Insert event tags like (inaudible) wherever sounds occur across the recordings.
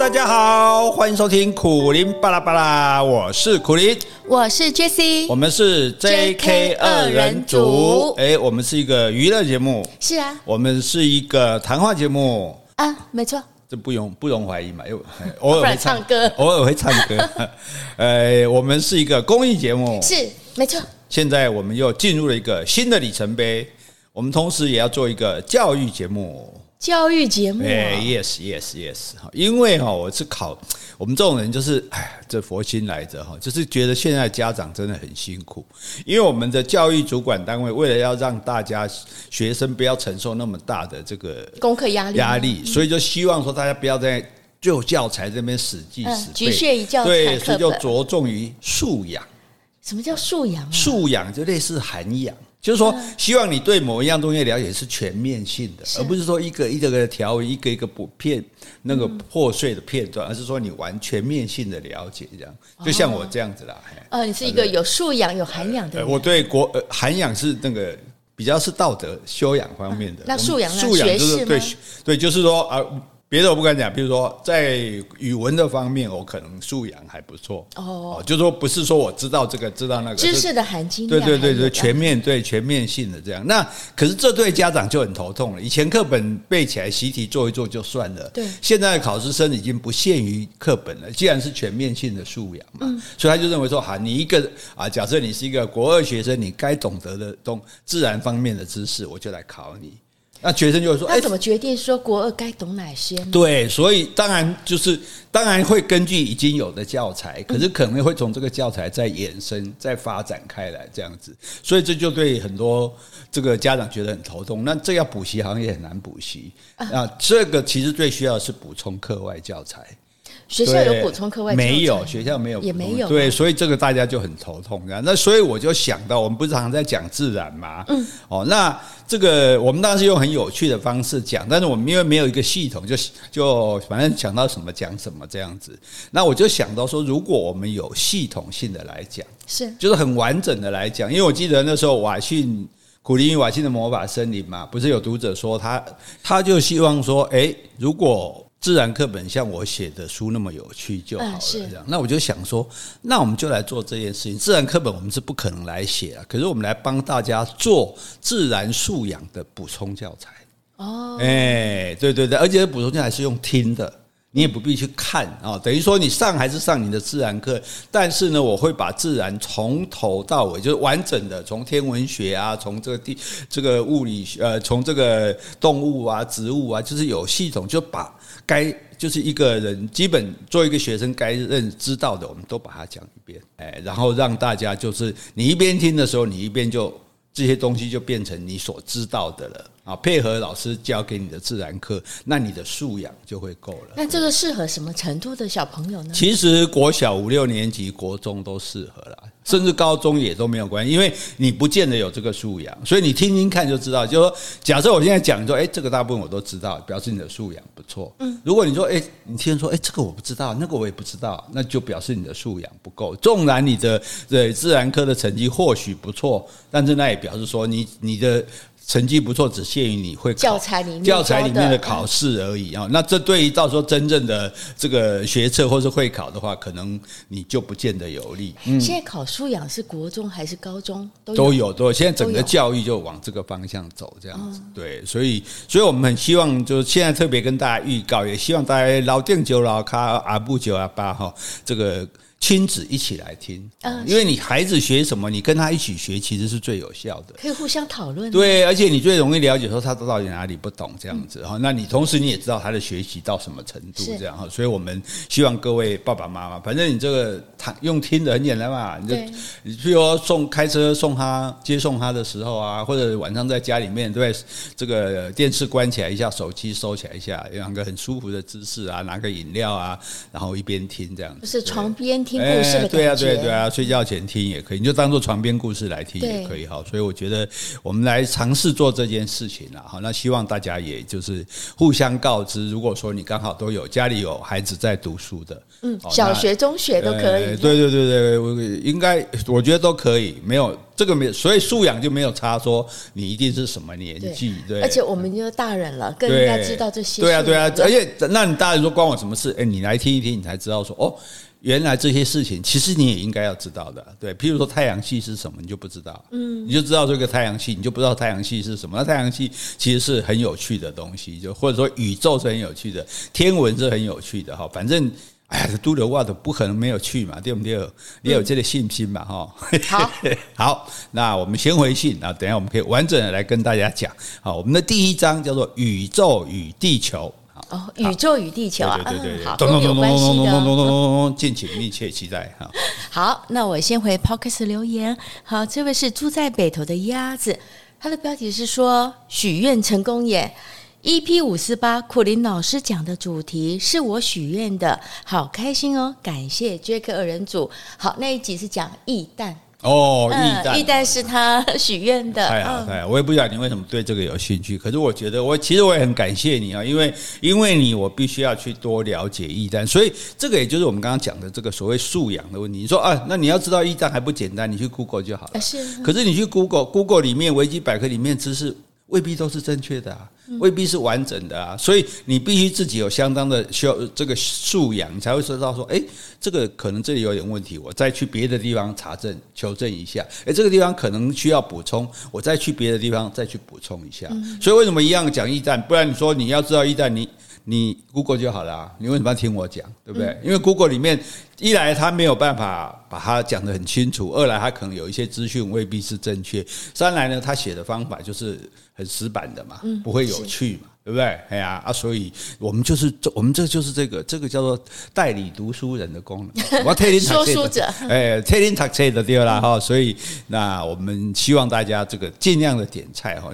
大家好，欢迎收听苦林巴拉巴拉，我是苦林，我是 Jessie，我们是 JK 二人组，哎，我们是一个娱乐节目，是啊，我们是一个谈话节目。啊，没错，这不容不容怀疑嘛，又 (laughs) 偶尔会唱，唱歌，偶尔会唱歌，(laughs) 呃，我们是一个公益节目，是没错，现在我们又进入了一个新的里程碑，我们同时也要做一个教育节目。教育节目，哎，yes yes yes，因为哈，我是考我们这种人，就是哎，这佛心来着哈，就是觉得现在家长真的很辛苦，因为我们的教育主管单位为了要让大家学生不要承受那么大的这个功课压力压力，所以就希望说大家不要在旧教材这边死记死背，局限于教材，对，所以就着重于素养。什么叫素养？素养就类似涵养。就是说，希望你对某一样东西的了解是全面性的，而不是说一个一个个条文，一个一个不片那个破碎的片段，而是说你完全面性的了解这样。就像我这样子啦。哦，你是一个有素养、有涵养的人。我对国涵养是那个比较是道德修养方面的。那素养呢？素养就是对对，就是说啊。别的我不敢讲，比如说在语文的方面，我可能素养还不错哦。就是说不是说我知道这个知道那个知识的含金量，对对对对，全面对全面性的这样。那可是这对家长就很头痛了。以前课本背起来习题做一做就算了，对。现在的考试生已经不限于课本了，既然是全面性的素养嘛，所以他就认为说，哈，你一个啊，假设你是一个国二学生，你该懂得的东自然方面的知识，我就来考你。那学生就会说：“那怎么决定说国二该懂哪些呢？”对，所以当然就是当然会根据已经有的教材，可是可能会从这个教材再延伸、再发展开来这样子。所以这就对很多这个家长觉得很头痛。那这要补习好像也很难补习啊。这个其实最需要的是补充课外教材。学校有补充课外？没有，学校没有，也没有。对，所以这个大家就很头痛。那所以我就想到，我们不是常常在讲自然吗？嗯。哦，那这个我们当时用很有趣的方式讲，但是我们因为没有一个系统，就就反正讲到什么讲什么这样子。那我就想到说，如果我们有系统性的来讲，是，就是很完整的来讲。因为我记得那时候瓦信苦苓与瓦辛的魔法森林嘛，不是有读者说他他就希望说，诶，如果自然课本像我写的书那么有趣就好了，这样。那我就想说，那我们就来做这件事情。自然课本我们是不可能来写啊，可是我们来帮大家做自然素养的补充教材。哦，哎，对对对，而且补充教材是用听的，你也不必去看啊。等于说你上还是上你的自然课，但是呢，我会把自然从头到尾就是完整的，从天文学啊，从这个地这个物理学，呃，从这个动物啊、植物啊，就是有系统就把。该就是一个人基本做一个学生该认知道的，我们都把它讲一遍，哎，然后让大家就是你一边听的时候，你一边就这些东西就变成你所知道的了。啊。配合老师教给你的自然课，那你的素养就会够了。那这个适合什么程度的小朋友呢？其实国小五六年级、国中都适合了。甚至高中也都没有关系，因为你不见得有这个素养，所以你听听看就知道。就是说，假设我现在讲说，哎，这个大部分我都知道，表示你的素养不错。嗯，如果你说，哎，你听说，哎，这个我不知道，那个我也不知道，那就表示你的素养不够。纵然你的对自然科的成绩或许不错，但是那也表示说你你的。成绩不错，只限于你会教材里面教材里面的考试而已啊。那这对于到时候真正的这个学测或是会考的话，可能你就不见得有利。现在考素养是国中还是高中都有都有都有。现在整个教育就往这个方向走，这样子。对，所以所以我们很希望，就是现在特别跟大家预告，也希望大家老店九老咖阿布九阿八哈这个。亲子一起来听，嗯因为你孩子学什么，你跟他一起学，其实是最有效的，可以互相讨论。对，而且你最容易了解说他到底哪里不懂这样子哈。那你同时你也知道他的学习到什么程度这样哈。所以我们希望各位爸爸妈妈，反正你这个他用听的很简单嘛，你就你譬如说送开车送他接送他的时候啊，或者晚上在家里面对这个电视关起来一下，手机收起来一下，两个很舒服的姿势啊，拿个饮料啊，然后一边听这样子，就是床边。听故事的感觉。对啊，对啊，对啊，睡觉前听也可以，你就当做床边故事来听也可以哈。所以我觉得我们来尝试做这件事情了哈。那希望大家也就是互相告知，如果说你刚好都有家里有孩子在读书的，嗯，小学、中学都可以。对对对对，我应该我觉得都可以，没有这个没有，所以素养就没有差，说你一定是什么年纪，对。而且我们就大人了，更应该知道这些。对啊，对啊，而且那你大人说关我什么事？哎，你来听一听，你才知道说哦，原来这些事情其实你也应该要知道的。对，譬如说太阳系是什么，你就不知道，嗯，你就知道这个太阳系，你就不知道太阳系是什么。那太阳系其实是很有趣的东西，就或者说宇宙是很有趣的，天文是很有趣的哈。反正。哎呀，这都留话都不可能没有去嘛，对不对？你有这个信心嘛？哈、嗯，好，(laughs) 好，那我们先回信啊，等一下我们可以完整的来跟大家讲。好，我们的第一章叫做《宇宙与地球》。哦，宇宙与地球啊，对对对对，好，都有关系的，咚咚咚咚咚咚咚咚，敬请密切期待哈。(laughs) 好，那我先回 Podcast 留言。好，这位是住在北头的鸭子，他的标题是说许愿成功耶。EP 五四八，苦林老师讲的主题是我许愿的，好开心哦！感谢杰克二人组。好，那一集是讲液氮哦，液氮，液氮是他许愿的。太好，太好！我也不知道你为什么对这个有兴趣，可是我觉得我其实我也很感谢你啊，因为因为你，我必须要去多了解易蛋，所以这个也就是我们刚刚讲的这个所谓素养的问题。你说啊，那你要知道易蛋还不简单，你去 Google 就好了。是，可是你去 Google，Google 里面维基百科里面知识未必都是正确的啊。未必是完整的啊，所以你必须自己有相当的需要这个素养，你才会知道说，诶，这个可能这里有点问题，我再去别的地方查证求证一下。诶，这个地方可能需要补充，我再去别的地方再去补充一下。所以为什么一样讲一战？不然你说你要知道一战，你你 Google 就好了啊，你为什么要听我讲？对不对？因为 Google 里面一来它没有办法把它讲得很清楚，二来它可能有一些资讯未必是正确，三来呢，他写的方法就是。很死板的嘛，不会有趣嘛，对不对？哎呀啊，所以我们就是这，我们这就是这个，这个叫做代理读书人的功能。(laughs) 我替您说书者，哎，替您读书的对了哈。所以那我们希望大家这个尽量的点菜哈。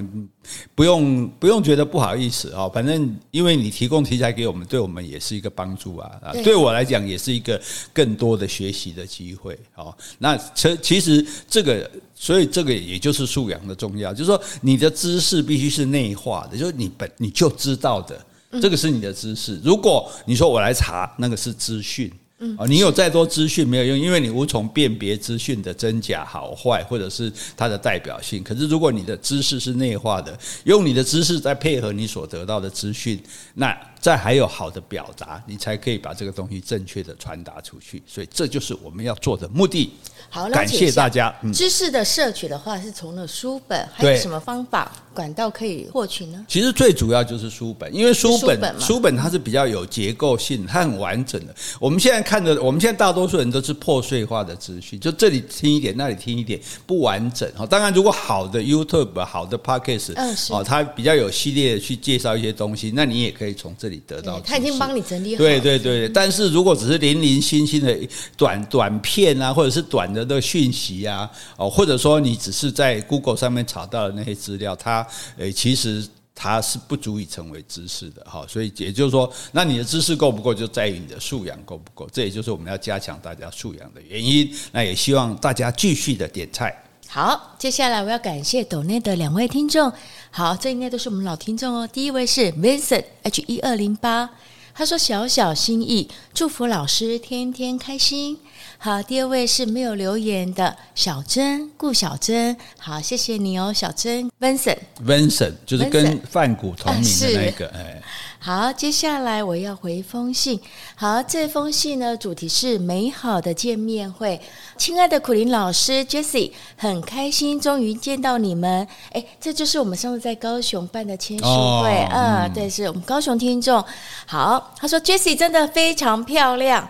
不用不用觉得不好意思哦，反正因为你提供题材给我们，对我们也是一个帮助啊啊，对我来讲也是一个更多的学习的机会哦。那其其实这个，所以这个也就是素养的重要，就是说你的知识必须是内化的，就是你本你就知道的，这个是你的知识。如果你说我来查，那个是资讯。嗯，你有再多资讯没有用，因为你无从辨别资讯的真假好坏，或者是它的代表性。可是如果你的知识是内化的，用你的知识再配合你所得到的资讯，那再还有好的表达，你才可以把这个东西正确的传达出去。所以这就是我们要做的目的。好，感谢大家。嗯、知识的摄取的话，是从了书本，还有什么方法管道可以获取呢？其实最主要就是书本，因为书本书本，它是比较有结构性，它很完整的。我们现在看的，我们现在大多数人都是破碎化的资讯，就这里听一点，那里听一点，不完整。当然，如果好的 YouTube、好的 Podcast，嗯，是，它比较有系列的去介绍一些东西，那你也可以从这里得到。他已经帮你整理好。对对对，但是如果只是零零星星的短短片啊，或者是短的的讯息啊，哦，或者说你只是在 Google 上面查到的那些资料，它诶其实它是不足以成为知识的哈。所以也就是说，那你的知识够不够，就在于你的素养够不够。这也就是我们要加强大家素养的原因。那也希望大家继续的点菜。好，接下来我要感谢斗内的两位听众。好，这应该都是我们老听众哦。第一位是 Vincent H 一二零八。他说：“小小心意，祝福老师天天开心。”好，第二位是没有留言的小珍顾小珍。好，谢谢你哦，小珍。Vincent，Vincent 就是跟范谷同名的那个。哎，好，接下来我要回封信。好，这封信呢，主题是美好的见面会。亲爱的苦林老师 Jessie，很开心终于见到你们。哎，这就是我们上次在高雄办的签书会。嗯，对，是我们高雄听众。好，他说 Jessie 真的非常漂亮。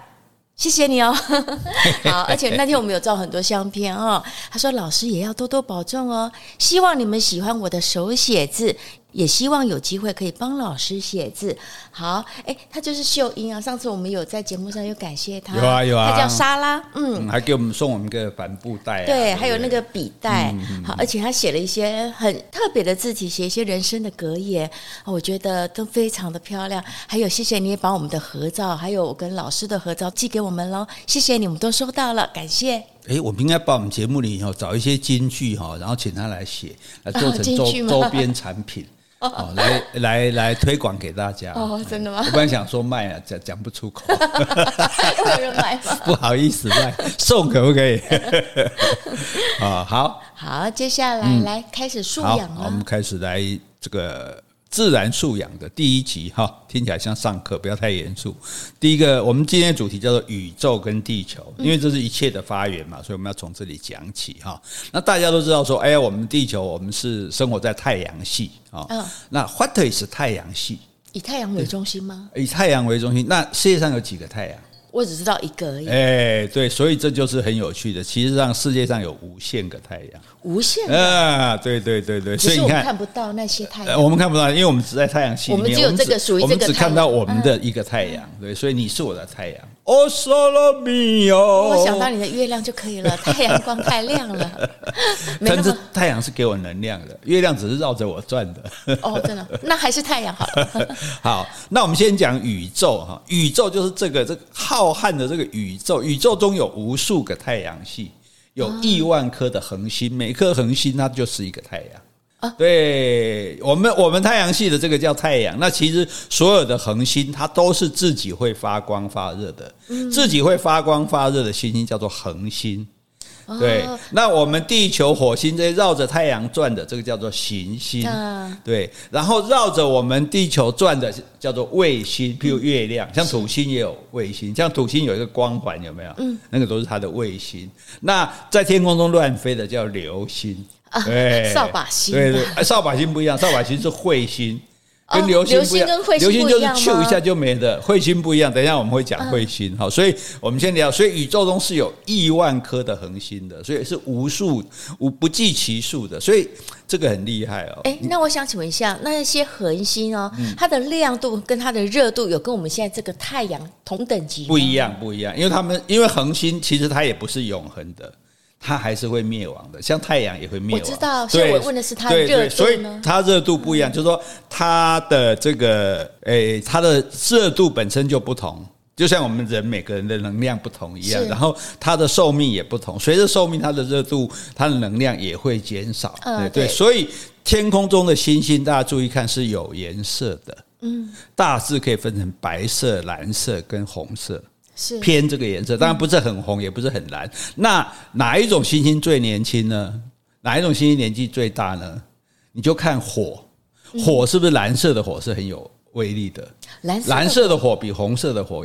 谢谢你哦，(laughs) 好，而且那天我们有照很多相片哦。他说老师也要多多保重哦，希望你们喜欢我的手写字，也希望有机会可以帮老师写字。好，哎，他就是秀英啊。上次我们有在节目上有感谢他，有啊有啊，他叫莎拉，嗯，还给我们送我们一个帆布袋，啊，对，对还有那个笔袋，嗯、好，而且他写了一些很特别的字体，写一些人生的格言，我觉得都非常的漂亮。还有，谢谢你也把我们的合照，还有我跟老师的合照寄给我们喽，谢谢你们都收到了，感谢。哎，我们应该把我们节目里头找一些金句哈，然后请他来写，来做成周周边产品。哦，来来来推广给大家哦，真的吗？我本来想说卖啊，讲讲不出口，(laughs) 有人买吗？(laughs) 不好意思卖，送可不可以？(laughs) 啊，好，好，接下来、嗯、来开始素养了，我们开始来这个。自然素养的第一集哈，听起来像上课，不要太严肃。第一个，我们今天的主题叫做宇宙跟地球，因为这是一切的发源嘛，所以我们要从这里讲起哈。那大家都知道说，哎呀，我们地球，我们是生活在太阳系啊。嗯。那 What is 太阳系？以太阳为中心吗？以太阳为中心。那世界上有几个太阳？我只知道一个而已。哎，对，所以这就是很有趣的。其实上世界上有无限个太阳，无限啊，对对对对。所以你看，看不到那些太阳。我们看不到，因为我们只在太阳系里面。我们只有这个属于这个。我们只看到我们的一个太阳。对，所以你是我的太阳。哦，Solo mio。我想到你的月亮就可以了。(laughs) 太阳光太亮了。(laughs) 但是太阳是给我能量的，月亮只是绕着我转的。哦，真的，(laughs) 那还是太阳好了。好，那我们先讲宇宙哈。宇宙就是这个这个。浩瀚的这个宇宙，宇宙中有无数个太阳系，有亿万颗的恒星，每颗恒星它就是一个太阳。对我们，我们太阳系的这个叫太阳。那其实所有的恒星，它都是自己会发光发热的，自己会发光发热的星星叫做恒星。对，那我们地球、火星这些绕着太阳转的，这个叫做行星。对，然后绕着我们地球转的叫做卫星，譬如月亮，像土星也有卫星，像土星有一个光环，有没有？嗯，那个都是它的卫星。那在天空中乱飞的叫流星，对，扫把星。对对，扫把星不一样，(laughs) 扫把星是彗星。跟流星不一样，流星就是咻一下就没了，彗星不一样。等一下我们会讲彗星，好，所以我们先聊。所以宇宙中是有亿万颗的恒星的，所以是无数无不计其数的，所以这个很厉害哦。哎，那我想请问一下，那些恒星哦，它的亮度跟它的热度有跟我们现在这个太阳同等级？不一样，不一样，因为他们因为恒星其实它也不是永恒的。它还是会灭亡的，像太阳也会灭亡。我知道，所以我问的是它的热度，所以它热度不一样，就是说它的这个诶，它的热度本身就不同，就像我们人每个人的能量不同一样，然后它的寿命也不同，随着寿命，它的热度、它的能量也会减少。对对，所以天空中的星星，大家注意看是有颜色的，嗯，大致可以分成白色、蓝色跟红色。是偏这个颜色，当然不是很红，也不是很蓝。那哪一种星星最年轻呢？哪一种星星年纪最大呢？你就看火，火是不是蓝色的火是很有威力的？蓝蓝色的火比红色的火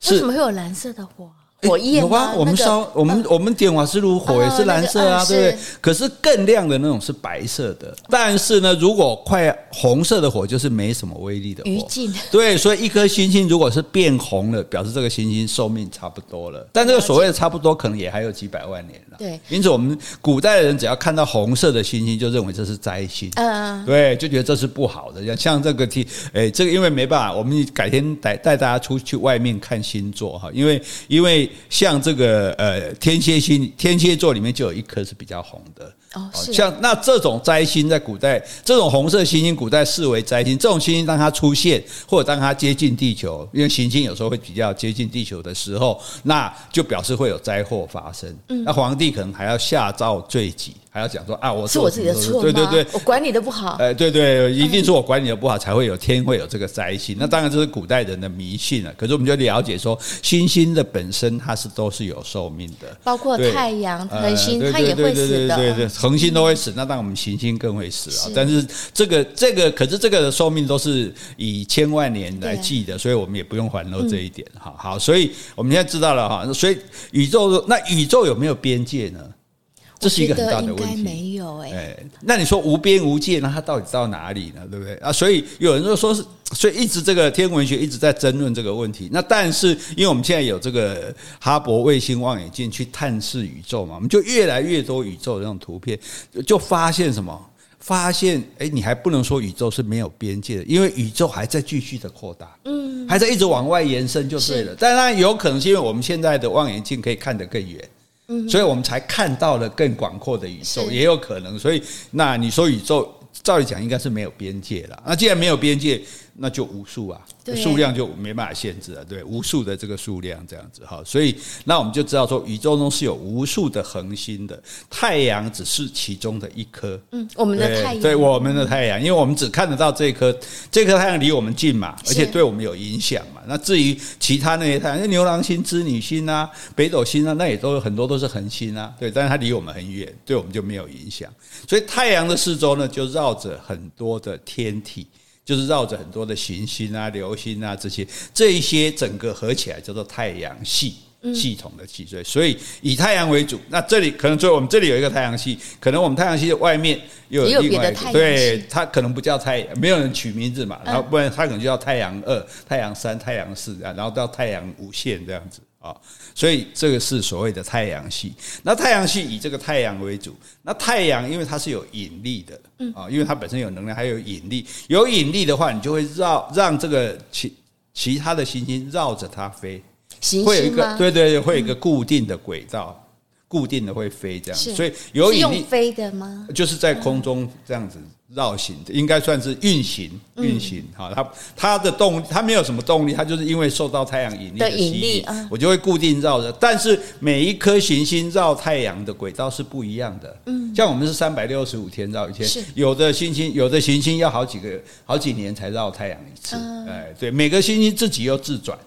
是，为什么会有蓝色的火？火焰有啊，我们烧我们我们点瓦斯炉火也是蓝色啊，对不对？可是更亮的那种是白色的。但是呢，如果快红色的火就是没什么威力的火。余烬。对，所以一颗星星如果是变红了，表示这个星星寿命差不多了。但这个所谓的差不多，可能也还有几百万年了。对。因此，我们古代的人只要看到红色的星星，就认为这是灾星。嗯。对，就觉得这是不好的。像像这个题，哎，这个因为没办法，我们改天带带大家出去外面看星座哈，因为因为。像这个呃天蝎星，天蝎座里面就有一颗是比较红的。哦，是像那这种灾星在古代，这种红色星星，古代视为灾星。这种星星当它出现，或者当它接近地球，因为行星有时候会比较接近地球的时候，那就表示会有灾祸发生。嗯，那皇帝可能还要下诏罪己。还要讲说啊，我是我自己的错，对对对，我管理的不好。哎，对对，一定是我管理的不好，才会有天会有这个灾星。那当然这是古代人的迷信了。可是我们就了解说，星星的本身它是都是有寿命的，包括太阳、恒星，它也会死的。对对，恒星都会死，那当然我们行星更会死啊。但是这个这个，可是这个的寿命都是以千万年来计的，所以我们也不用环漏这一点。哈好，所以我们现在知道了哈。所以宇宙，那宇宙有没有边界呢？这是一个很大的问题。没有哎，那你说无边无界，那它到底到哪里呢？对不对啊？所以有人就说是，所以一直这个天文学一直在争论这个问题。那但是，因为我们现在有这个哈勃卫星望远镜去探视宇宙嘛，我们就越来越多宇宙的这种图片，就发现什么？发现，哎，你还不能说宇宙是没有边界的，因为宇宙还在继续的扩大，嗯，还在一直往外延伸就对了。当然有可能是因为我们现在的望远镜可以看得更远，嗯，所以我们才看到了更广阔的宇宙，也有可能。所以，那你说宇宙？照理讲应该是没有边界了，那既然没有边界，那就无数啊，数量就没办法限制了，对，无数的这个数量这样子哈，所以那我们就知道说，宇宙中是有无数的恒星的，太阳只是其中的一颗，嗯，我们的太阳，对，我们的太阳，因为我们只看得到这颗，这颗太阳离我们近嘛，而且对我们有影响嘛，那至于其他那些太阳，那牛郎星、织女星啊、北斗星啊，那也都有很多都是恒星啊，对，但是它离我们很远，对我们就没有影响，所以太阳的四周呢，就绕着很多的天体。就是绕着很多的行星啊、流星啊这些，这一些整个合起来叫做太阳系系统的脊椎。所以以太阳为主。那这里可能，所以我们这里有一个太阳系，可能我们太阳系的外面又有另外一个，对，它可能不叫太阳，没有人取名字嘛，然后不然它可能就叫太阳二、太阳三、太阳四啊，然后到太阳无限这样子。啊，所以这个是所谓的太阳系。那太阳系以这个太阳为主。那太阳因为它是有引力的，嗯啊，因为它本身有能量，还有引力。有引力的话，你就会绕让这个其其他的行星绕着它飞，会有一个对对对，会有一个固定的轨道，固定的会飞这样。所以有引力飞的吗？就是在空中这样子。绕行的应该算是运行，运行。哈，它它的动它没有什么动力，它就是因为受到太阳引力的吸引，我就会固定绕着。但是每一颗行星绕太阳的轨道是不一样的，嗯，像我们是三百六十五天绕一圈，有的行星有的行星要好几个好几年才绕太阳一次，哎，对，每个行星自己又自转。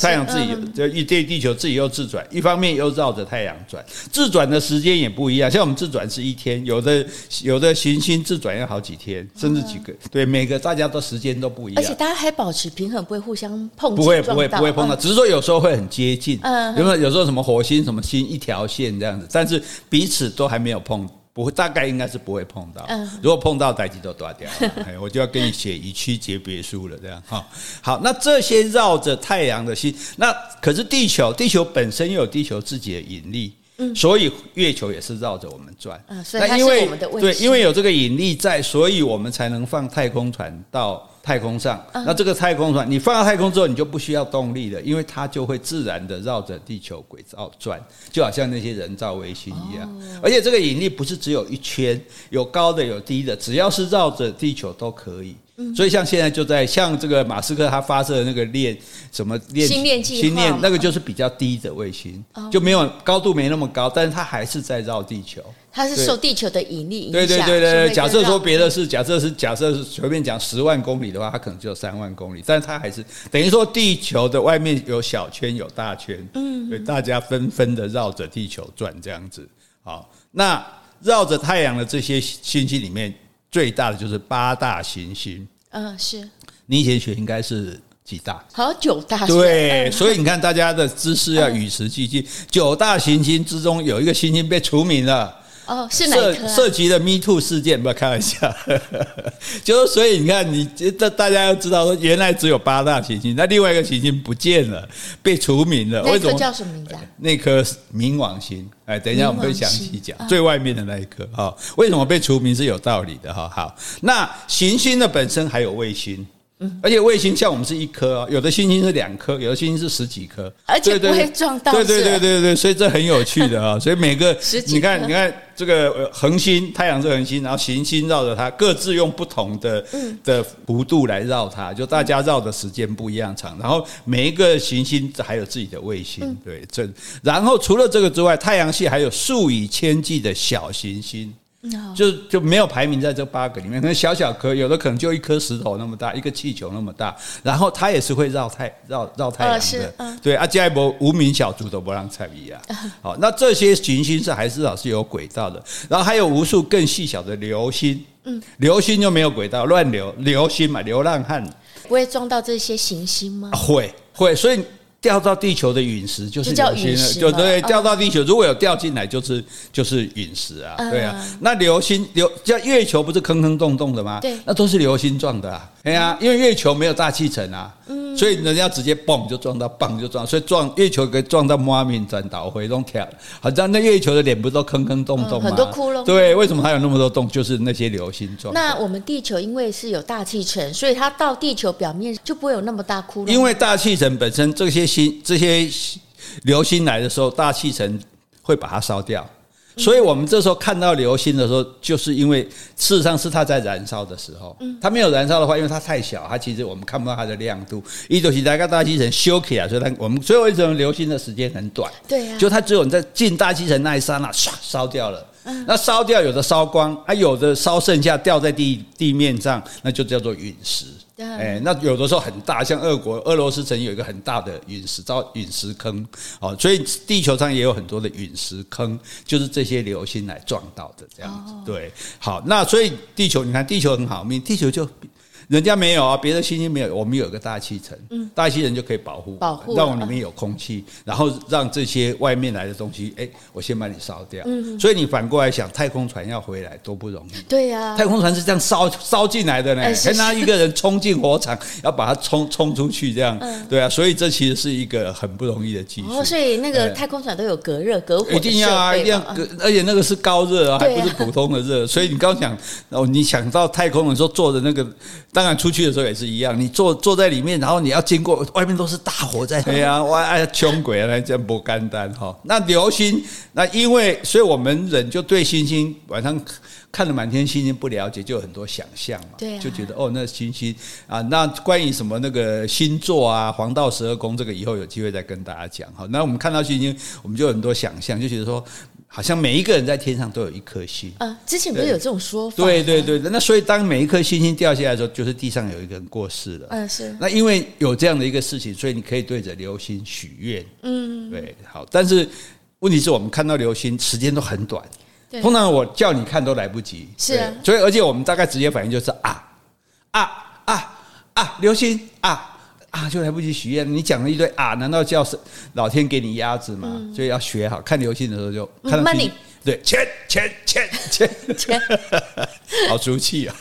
太阳自己就一这地球自己又自转，一方面又绕着太阳转，自转的时间也不一样。像我们自转是一天，有的有的行星自转要好几天，甚至几个。对，每个大家都时间都不一样，而且大家还保持平衡，不会互相碰撞。不会不会不会碰到，只是说有时候会很接近。嗯，因为有时候什么火星什么星一条线这样子，但是彼此都还没有碰。不会，大概应该是不会碰到。如果碰到，代志都断掉了，(laughs) 我就要跟你写以区诀别书了。这样哈，好，那这些绕着太阳的星，那可是地球，地球本身又有地球自己的引力，所以月球也是绕着我们转。那因为对，因为有这个引力在，所以我们才能放太空船到。太空上，那这个太空船你放到太空之后，你就不需要动力了，因为它就会自然的绕着地球轨道转，就好像那些人造卫星一样。而且这个引力不是只有一圈，有高的有低的，只要是绕着地球都可以。所以像现在就在像这个马斯克他发射的那个链什么链星链计划，那个就是比较低的卫星，就没有高度没那么高，但是它还是在绕地球。它是受地球的引力影响。对对对对，假设说别的是假设是假设是随便讲十万公里的话，它可能只有三万公里，但是它还是等于说地球的外面有小圈有大圈，嗯，所以大家纷纷的绕着地球转这样子。好，那绕着太阳的这些星星里面。最大的就是八大行星，嗯，是你以前学应该是几大？好，九大。对，所以你看大家的知识要与时俱进。九大行星之中有一个行星被除名了。哦，是哪个？涉及的 Me Too 事件，不要开玩笑。(laughs) 就是所以你看，你这大家要知道说，原来只有八大行星，那另外一个行星不见了，被除名了。为什么？叫什么名字？那颗冥王星。哎，等一下我们会详细讲最外面的那一颗哈，为什么被除名是有道理的哈。好，那行星的本身还有卫星。而且卫星像我们是一颗哦，有的星星是两颗，有的星星是十几颗，而且不会撞到。对对对对对，所以这很有趣的啊。(laughs) 所以每个你看你看这个恒星，太阳是恒星，然后行星绕着它，各自用不同的的弧度来绕它，就大家绕的时间不一样长。然后每一个行星还有自己的卫星，对，这然后除了这个之外，太阳系还有数以千计的小行星。就就没有排名在这八个里面，可能小小颗，有的可能就一颗石头那么大，一个气球那么大，然后它也是会绕太绕绕太阳的，哦、对，啊，加一波无名小卒都不让猜一样。(laughs) 好，那这些行星是还是老是有轨道的，然后还有无数更细小的流星，嗯，流星就没有轨道，乱流，流星嘛，流浪汉不会撞到这些行星吗？会会，所以。掉到地球的陨石就是叫流星了，陨石就对，嗯掉到地球，如果有掉进来，就是就是陨石啊，嗯对啊。那流星流叫月球不是坑坑洞洞的吗？对那都是流星撞的啊。哎呀，因为月球没有大气层啊，嗯所以人家直接蹦就撞到，蹦就撞，所以撞月球可以撞到妈咪转倒回都跳，好像那月球的脸不是都坑坑洞洞吗？嗯很多窟窿对，为什么它有那么多洞？就是那些流星撞。那我们地球因为是有大气层，所以它到地球表面就不会有那么大窟窿。因为大气层本身这些星这些流星来的时候，大气层会把它烧掉，所以我们这时候看到流星的时候，就是因为事实上是它在燃烧的时候，它没有燃烧的话，因为它太小，它其实我们看不到它的亮度。一就是大概大气层修起来，所以它我们所以为什么流星的时间很短？对呀就它只有你在进大气层那一刹那，唰烧掉了。那烧掉有的烧光，啊有的烧剩下掉在地地面上，那就叫做陨石。对哎，那有的时候很大，像俄国俄罗斯曾经有一个很大的陨石，造陨石坑。哦，所以地球上也有很多的陨石坑，就是这些流星来撞到的这样子。对，好，那所以地球，你看地球很好命，地球就。人家没有啊，别的星星没有，我们有个大气层，大气层就可以保护，保护让我里面有空气，然后让这些外面来的东西，哎，我先把你烧掉。所以你反过来想，太空船要回来多不容易。对呀、太空船是这样烧烧进来的呢，哎是先拿一个人冲进火场，要把它冲冲出去，这样，对啊，所以这其实是一个很不容易的技术。哦，所以那个哎。太空船都有隔热、隔火一定要啊，一定要隔，而且那个是高热啊，还不是普通的热。所以你刚刚讲哦，你想到太空的时候坐的那个，当然出去的时候也是一样，你坐坐在里面，然后你要经过外面都是大火在，对啊，(laughs) 哇，哎，穷鬼啊，这样不简单哈。那流星，那因为所以我们人就对星星晚上看了满天星星不了解，就有很多想象嘛，对啊就觉得哦，那星星啊，那关于什么那个星座啊，黄道十二宫，这个以后有机会再跟大家讲哈。那我们看到星星，我们就有很多想象，就觉得说，好像每一个人在天上都有一颗星。啊，之前不是有这种说法？对对对，那所以当每一颗星星掉下来的时候，就是地上有一个人过世了。嗯，是那因为有这样的一个事情，所以你可以对着流星许愿。嗯，对，好。但是问题是我们看到流星时间都很短，通常我叫你看都来不及。是啊所以而且我们大概直接反应就是啊啊啊啊，流星啊。啊，就来不及许愿。你讲了一堆啊，难道叫是老天给你鸭子吗？所以要学好，看流星的时候就看到星对，钱钱钱钱钱好俗气啊！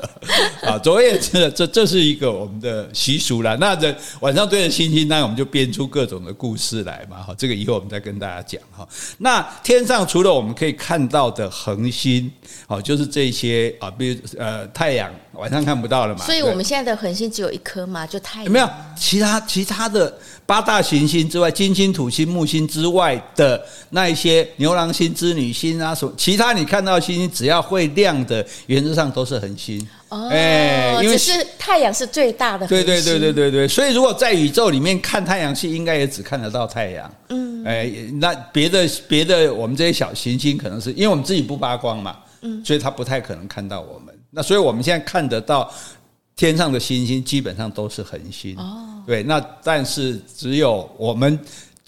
(laughs) 啊，总而言之，这这是一个我们的习俗啦。那这晚上对着星星，那我们就编出各种的故事来嘛。哈，这个以后我们再跟大家讲哈。那天上除了我们可以看到的恒星，好，就是这些啊，比如呃太阳，晚上看不到了嘛。所以我们现在的恒星只有一颗嘛，就太阳。有没有其他其他的八大行星之外，金星、土星、木星之外的那一些牛郎星、织女星啊，什么其他你看到的星星，只要会亮的，原则上都是恒星。哦，哎因为只是太阳是最大的。对对对对对对，所以如果在宇宙里面看太阳系，应该也只看得到太阳。嗯，哎，那别的别的，我们这些小行星可能是因为我们自己不发光嘛，嗯，所以它不太可能看到我们。那所以我们现在看得到天上的星星，基本上都是恒星。哦，对，那但是只有我们。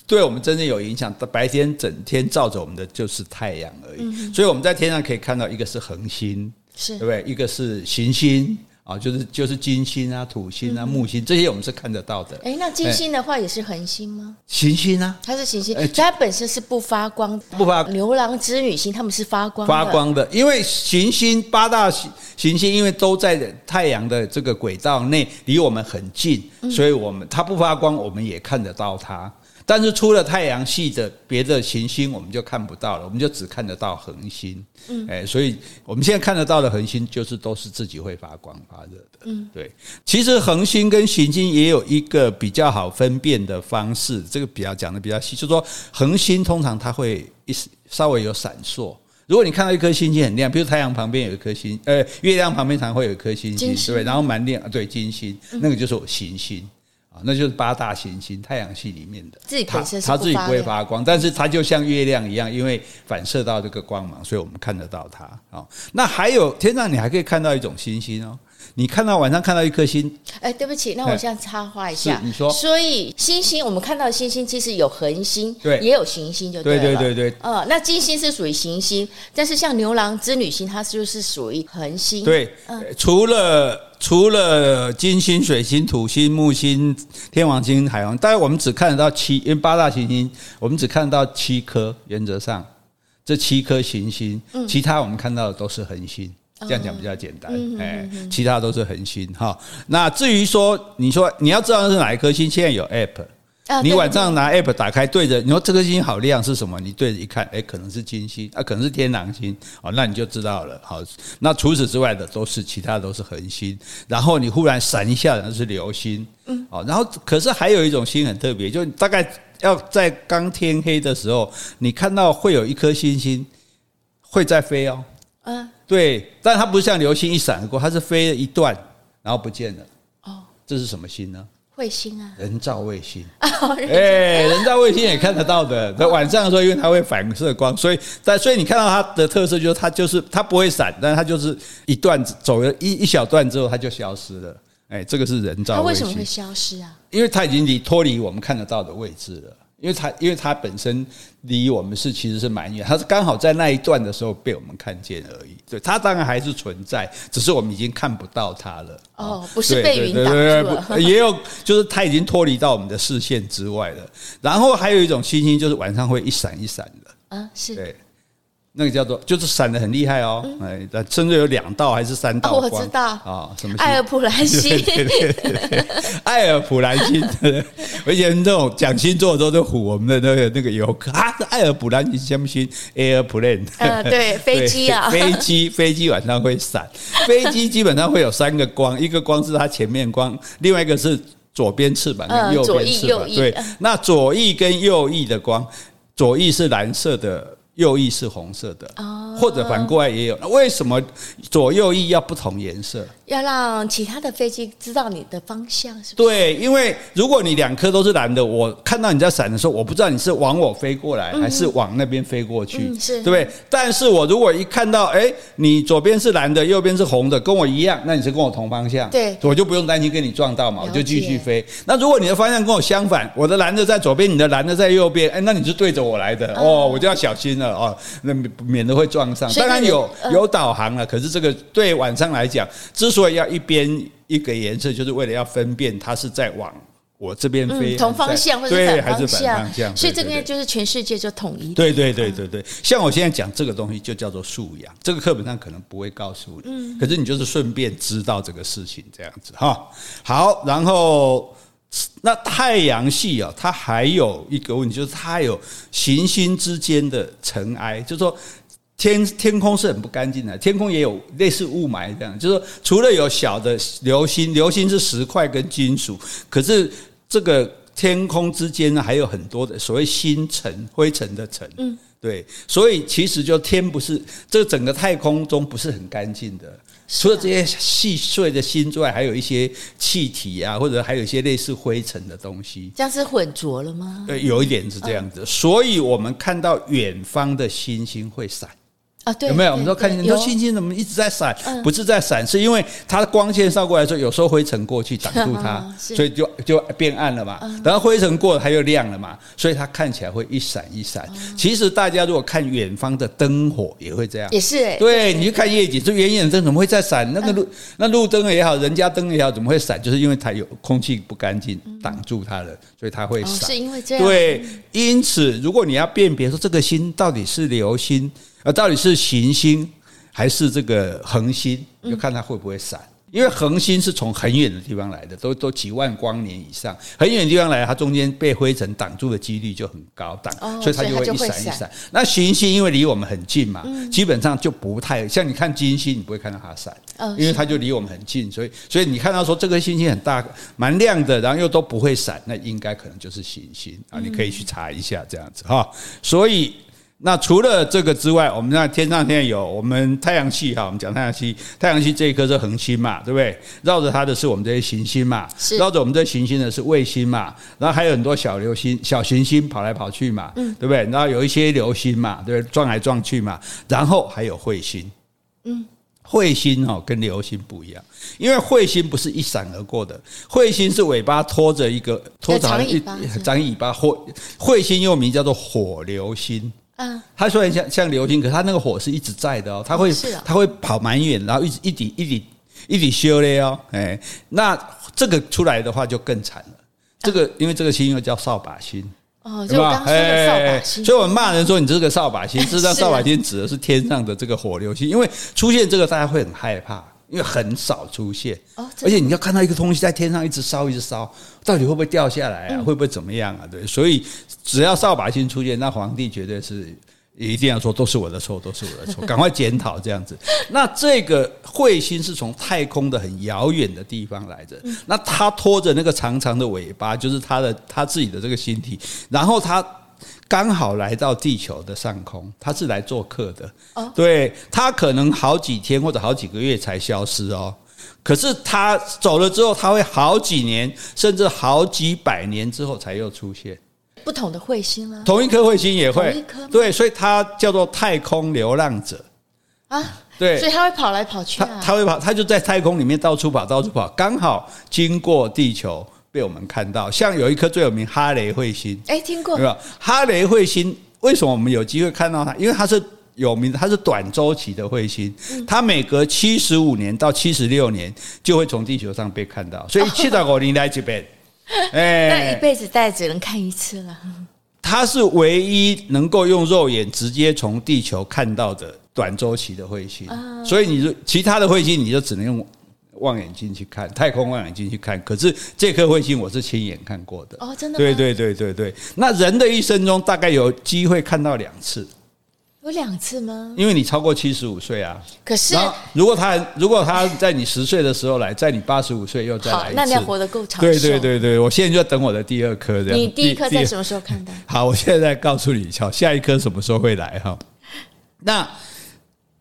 对我们真正有影响，白天整天照着我们的就是太阳而已。所以我们在天上可以看到，一个是恒星，是对不对？一个是行星啊，就是就是金星啊、土星啊、木星这些，我们是看得到的。哎，那金星的话也是恒星吗？行星啊，它是行星，它本身是不发光。不发牛郎织女星他们是发光的发光的，因为行星八大行行星，因为都在太阳的这个轨道内，离我们很近，所以我们它不发光，我们也看得到它。但是除了太阳系的别的行星，我们就看不到了，我们就只看得到恒星。嗯，哎，所以我们现在看得到的恒星，就是都是自己会发光发热的。嗯，对。其实恒星跟行星也有一个比较好分辨的方式，这个比较讲的比较细，就是说恒星通常它会一稍微有闪烁。如果你看到一颗星星很亮，比如太阳旁边有一颗星，呃，月亮旁边常会有一颗星星，对，然后蛮亮，对，金星，那个就是行星。那就是八大行星，太阳系里面的，自己本身它自己不会发发光，但是它就像月亮一样，因为反射到这个光芒，所以我们看得到它。啊，那还有天上你还可以看到一种星星哦，你看到晚上看到一颗星，哎，对不起，那我现在插话一下，你说，所以星星我们看到的星星其实有恒星，对，也有行星，就对了，对对对对，呃，那金星是属于行星，但是像牛郎织女星，它就是属于恒星，对，嗯，除了除了金星、水星、土星、木星、天王星、海王，当然我们只看得到七，因为八大行星，我们只看得到七颗，原则上这七颗行星，其他我们看到的都是恒星。这样讲比较简单，哎，其他都是恒星哈。那至于说，你说你要知道是哪一颗星，现在有 app，你晚上拿 app 打开对着，你说这颗星好亮是什么？你对着一看，哎，可能是金星啊，可能是天狼星，哦，那你就知道了。好，那除此之外的都是其他都是恒星。然后你忽然闪一下，那是流星，嗯，哦，然后可是还有一种星很特别，就大概要在刚天黑的时候，你看到会有一颗星星会在飞哦，嗯。对，但它不是像流星一闪而过，它是飞了一段，然后不见了。哦，这是什么星呢？彗星啊，人造卫星。(laughs) 哎，人造卫星也看得到的。(laughs) 在晚上的时候，因为它会反射光，所以但所以你看到它的特色就是它就是它不会闪，但是它就是一段走了一一小段之后，它就消失了。哎，这个是人造卫星。它为什么会消失啊？因为它已经离脱离我们看得到的位置了。因为它，因为它本身离我们是其实是蛮远，它是刚好在那一段的时候被我们看见而已。对，它当然还是存在，只是我们已经看不到它了。哦，不是被云挡住了，也有就是它已经脱离到我们的视线之外了。然后还有一种星星，就是晚上会一闪一闪的。啊，是。对。那个叫做，就是闪的很厉害哦，哎，甚至有两道还是三道光，我知道。啊，什么爱尔普兰星，对 (laughs) 对对，爱尔普兰星，(laughs) 而且那种讲星座的时候都唬我们的那个那个游客。啊，爱尔普兰星什么星？Airplane，呃，(laughs) 对，飞机啊，飞机飞机晚上会闪，飞机基本上会有三个光，一个光是它前面光，另外一个是左边翅膀跟右边翅膀，对，那左翼跟右翼的光，左翼是蓝色的。右翼是红色的，或者反过来也有。那为什么左右翼要不同颜色？要让其他的飞机知道你的方向，是不是？对，因为如果你两颗都是蓝的，我看到你在闪的时候，我不知道你是往我飞过来，还是往那边飞过去，嗯、是对不对？但是我如果一看到，哎，你左边是蓝的，右边是红的，跟我一样，那你是跟我同方向，对，我就不用担心跟你撞到嘛，我就继续飞。那如果你的方向跟我相反，我的蓝的在左边，你的蓝的在右边，哎，那你是对着我来的哦，我就要小心了哦，那免得会撞上。当然有有导航了，可是这个对晚上来讲，之所以要一边一个颜色，就是为了要分辨它是在往我这边飞，同方向或者反方向。所以这边就是全世界就统一。对对对对对，像我现在讲这个东西就叫做素养，这个课本上可能不会告诉你，嗯，可是你就是顺便知道这个事情这样子哈。好，然后那太阳系啊，它还有一个问题，就是它有行星之间的尘埃，就是说。天天空是很不干净的，天空也有类似雾霾这样，就是说除了有小的流星，流星是石块跟金属，可是这个天空之间呢，还有很多的所谓星尘、灰尘的尘。嗯，对，所以其实就天不是这整个太空中不是很干净的，除了这些细碎的星之外，还有一些气体啊，或者还有一些类似灰尘的东西。这样是混浊了吗？对，有一点是这样子，所以我们看到远方的星星会闪。啊，对，有没有？我们说看见，你说星星怎么一直在闪？不是在闪，是因为它的光线照过来的时候，有时候灰尘过去挡住它，所以就就变暗了嘛。等到灰尘过了，它又亮了嘛，所以它看起来会一闪一闪。其实大家如果看远方的灯火，也会这样。也是哎，对，你去看夜景，这远远的灯怎么会在闪？那个路那路灯也好，人家灯也好，怎么会闪？就是因为它有空气不干净挡住它了，所以它会闪。是因为这样。对，因此如果你要辨别说这个星到底是流星。而到底是行星还是这个恒星，就看它会不会闪。因为恒星是从很远的地方来的，都都几万光年以上，很远的地方来，它中间被灰尘挡住的几率就很高，挡，所以它就会一闪一闪。那行星因为离我们很近嘛，基本上就不太像你看金星，你不会看到它闪，因为它就离我们很近，所以所以你看到说这颗星星很大，蛮亮的，然后又都不会闪，那应该可能就是行星啊，你可以去查一下这样子哈，所以。那除了这个之外，我们那天上现在有我们太阳系哈，我们讲太阳系，太阳系这一颗是恒星嘛，对不对？绕着它的是我们这些行星嘛，绕着我们这些行星的是卫星嘛，然后还有很多小流星、小行星跑来跑去嘛，嗯对不对？然后有一些流星嘛，对，撞来撞去嘛，然后还有彗星，嗯，彗星哦，跟流星不一样，因为彗星不是一闪而过的，彗星是尾巴拖着一个拖长一长尾巴，火彗星又名叫做火流星。嗯，它虽然像像流星，可是它那个火是一直在的哦，它会它会跑蛮远，然后一直一滴一滴一滴修嘞哦，哎，那这个出来的话就更惨了。这个因为这个星又叫扫把星。哦，就我刚说的扫把星，所以我们骂人说你这个扫把星，(laughs) 实际上扫把星指的是天上的这个火流星，因为出现这个大家会很害怕，因为很少出现，而且你要看到一个东西在天上一直烧一直烧，到底会不会掉下来啊？会不会怎么样啊？对，所以只要扫把星出现，那皇帝绝对是。一定要说都是我的错，都是我的错，(laughs) 赶快检讨这样子。那这个彗星是从太空的很遥远的地方来的，那它拖着那个长长的尾巴，就是它的它自己的这个星体，然后它刚好来到地球的上空，他是来做客的。哦。对，他可能好几天或者好几个月才消失哦，可是他走了之后，他会好几年甚至好几百年之后才又出现。不同的彗星啊，同一颗彗星也会，对，所以它叫做太空流浪者。啊，对，所以他会跑来跑去啊，它会跑，他就在太空里面到处跑，到处跑，刚好经过地球被我们看到。像有一颗最有名哈雷彗星，哎，听过没有？哈雷彗星为什么我们有机会看到它？因为它是有名的，它是短周期的彗星，它每隔七十五年到七十六年就会从地球上被看到，所以七十五年来这边。(laughs) 哎，那一辈子大概只能看一次了。它是唯一能够用肉眼直接从地球看到的短周期的彗星，所以你就其他的彗星你就只能用望远镜去看，太空望远镜去看。可是这颗彗星我是亲眼看过的。哦，真的？对对对对对。那人的一生中大概有机会看到两次。有两次吗？因为你超过七十五岁啊。可是，如果他如果他在你十岁的时候来，在你八十五岁又再来一次，那你要活得够长。对对对对，我现在就等我的第二颗这样。你第一颗在什么时候看到？(laughs) 好，我现在告诉你，瞧，下一颗什么时候会来哈？那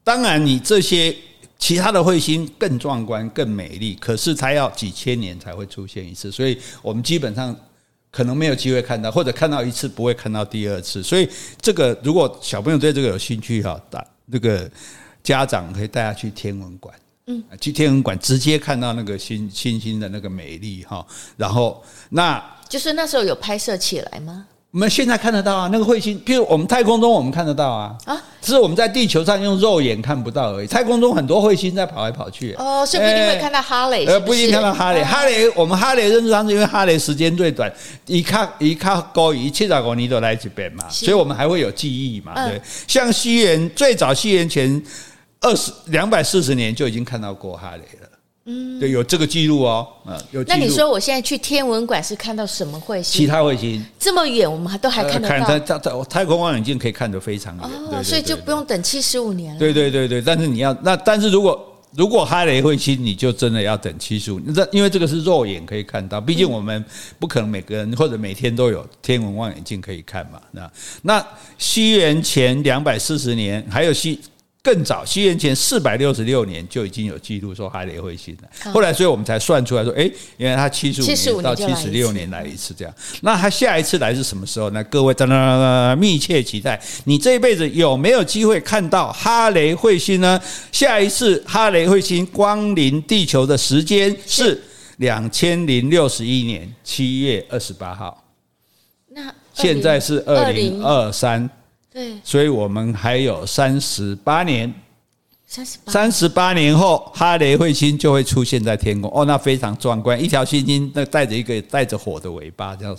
当然，你这些其他的彗星更壮观、更美丽，可是它要几千年才会出现一次，所以我们基本上。可能没有机会看到，或者看到一次不会看到第二次，所以这个如果小朋友对这个有兴趣哈，大那个家长可以带他去天文馆，嗯，去天文馆直接看到那个星星星的那个美丽哈，然后那就是那时候有拍摄起来吗？我们现在看得到啊，那个彗星，譬如我们太空中我们看得到啊，啊，只是我们在地球上用肉眼看不到而已。太空中很多彗星在跑来跑去。哦，所以不一定会看到哈雷，呃，不一定看到哈雷。哈雷，我们哈雷认识上是因为哈雷时间最短，一看一看高一七十公里都来这边嘛，所以我们还会有记忆嘛。对，像西元最早西元前二十两百四十年就已经看到过哈雷了。嗯，对，有这个记录哦，嗯，有。那你说我现在去天文馆是看到什么彗星？其他彗星这么远，我们还都还看得到。太空望远镜可以看得非常远，哦，所以就不用等七十五年了。对对对对，但是你要那，但是如果如果哈雷彗星，你就真的要等七十五年。这因为这个是肉眼可以看到，毕竟我们不可能每个人或者每天都有天文望远镜可以看嘛。那那西元前两百四十年，还有西。更早，西元前四百六十六年就已经有记录说哈雷彗星了。后来，所以我们才算出来说，哎，原来它七十五年到七十六年来一次这样。那它下一次来是什么时候？那各位在那密切期待，你这一辈子有没有机会看到哈雷彗星呢？下一次哈雷彗星光临地球的时间是两千零六十一年七月二十八号。那现在是二零二三。对，所以我们还有三十八年，三十八年后，哈雷彗星就会出现在天空。哦，那非常壮观，一条星星那带着一个带着火的尾巴，这样